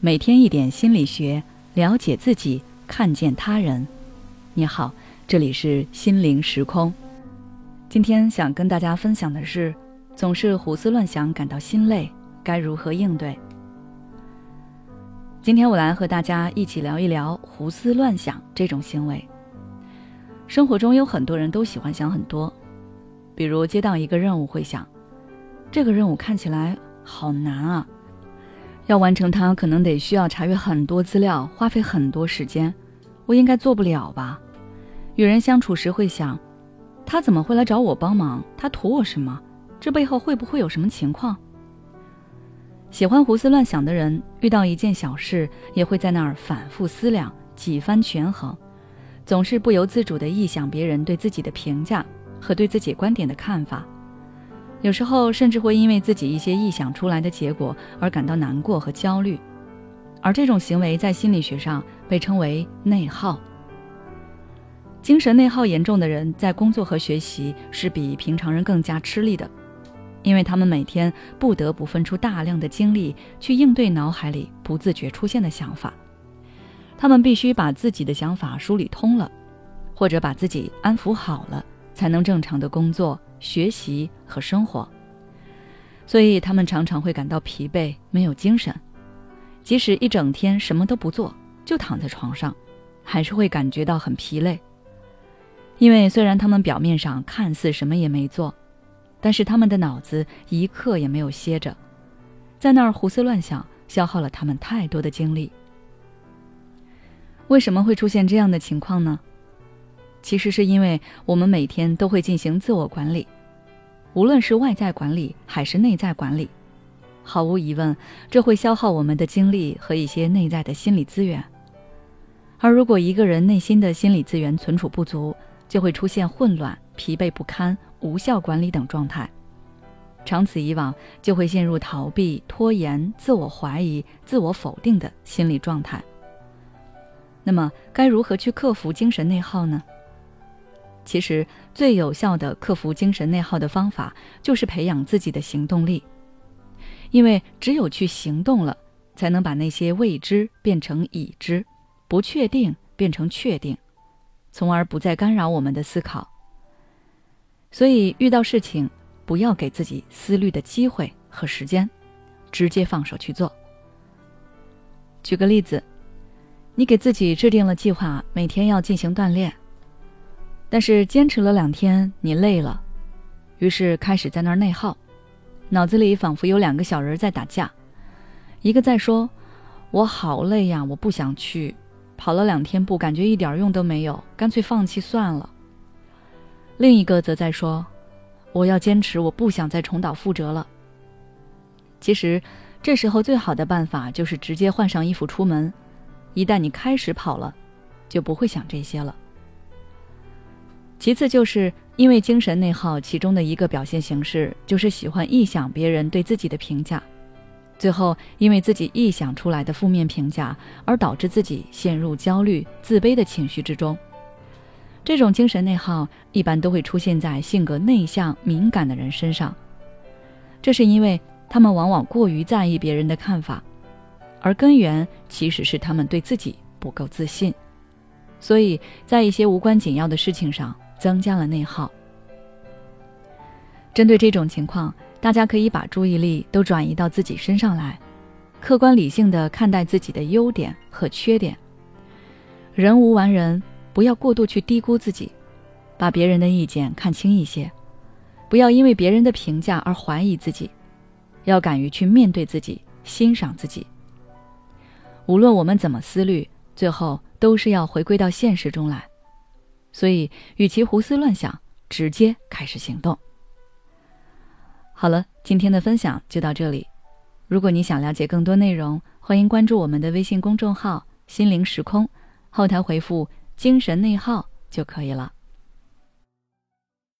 每天一点心理学，了解自己，看见他人。你好，这里是心灵时空。今天想跟大家分享的是，总是胡思乱想感到心累，该如何应对？今天我来和大家一起聊一聊胡思乱想这种行为。生活中有很多人都喜欢想很多，比如接到一个任务会想，这个任务看起来好难啊。要完成它，可能得需要查阅很多资料，花费很多时间，我应该做不了吧？与人相处时会想，他怎么会来找我帮忙？他图我什么？这背后会不会有什么情况？喜欢胡思乱想的人，遇到一件小事也会在那儿反复思量，几番权衡，总是不由自主地臆想别人对自己的评价和对自己观点的看法。有时候甚至会因为自己一些臆想出来的结果而感到难过和焦虑，而这种行为在心理学上被称为内耗。精神内耗严重的人在工作和学习是比平常人更加吃力的，因为他们每天不得不分出大量的精力去应对脑海里不自觉出现的想法，他们必须把自己的想法梳理通了，或者把自己安抚好了，才能正常的工作。学习和生活，所以他们常常会感到疲惫、没有精神。即使一整天什么都不做，就躺在床上，还是会感觉到很疲累。因为虽然他们表面上看似什么也没做，但是他们的脑子一刻也没有歇着，在那儿胡思乱想，消耗了他们太多的精力。为什么会出现这样的情况呢？其实是因为我们每天都会进行自我管理，无论是外在管理还是内在管理，毫无疑问，这会消耗我们的精力和一些内在的心理资源。而如果一个人内心的心理资源存储不足，就会出现混乱、疲惫不堪、无效管理等状态。长此以往，就会陷入逃避、拖延、自我怀疑、自我否定的心理状态。那么，该如何去克服精神内耗呢？其实最有效的克服精神内耗的方法，就是培养自己的行动力。因为只有去行动了，才能把那些未知变成已知，不确定变成确定，从而不再干扰我们的思考。所以遇到事情，不要给自己思虑的机会和时间，直接放手去做。举个例子，你给自己制定了计划，每天要进行锻炼。但是坚持了两天，你累了，于是开始在那儿内耗，脑子里仿佛有两个小人在打架，一个在说：“我好累呀，我不想去，跑了两天步，感觉一点用都没有，干脆放弃算了。”另一个则在说：“我要坚持，我不想再重蹈覆辙了。”其实，这时候最好的办法就是直接换上衣服出门，一旦你开始跑了，就不会想这些了。其次，就是因为精神内耗，其中的一个表现形式就是喜欢臆想别人对自己的评价，最后因为自己臆想出来的负面评价而导致自己陷入焦虑、自卑的情绪之中。这种精神内耗一般都会出现在性格内向、敏感的人身上，这是因为他们往往过于在意别人的看法，而根源其实是他们对自己不够自信，所以在一些无关紧要的事情上。增加了内耗。针对这种情况，大家可以把注意力都转移到自己身上来，客观理性的看待自己的优点和缺点。人无完人，不要过度去低估自己，把别人的意见看轻一些，不要因为别人的评价而怀疑自己，要敢于去面对自己，欣赏自己。无论我们怎么思虑，最后都是要回归到现实中来。所以，与其胡思乱想，直接开始行动。好了，今天的分享就到这里。如果你想了解更多内容，欢迎关注我们的微信公众号“心灵时空”，后台回复“精神内耗”就可以了。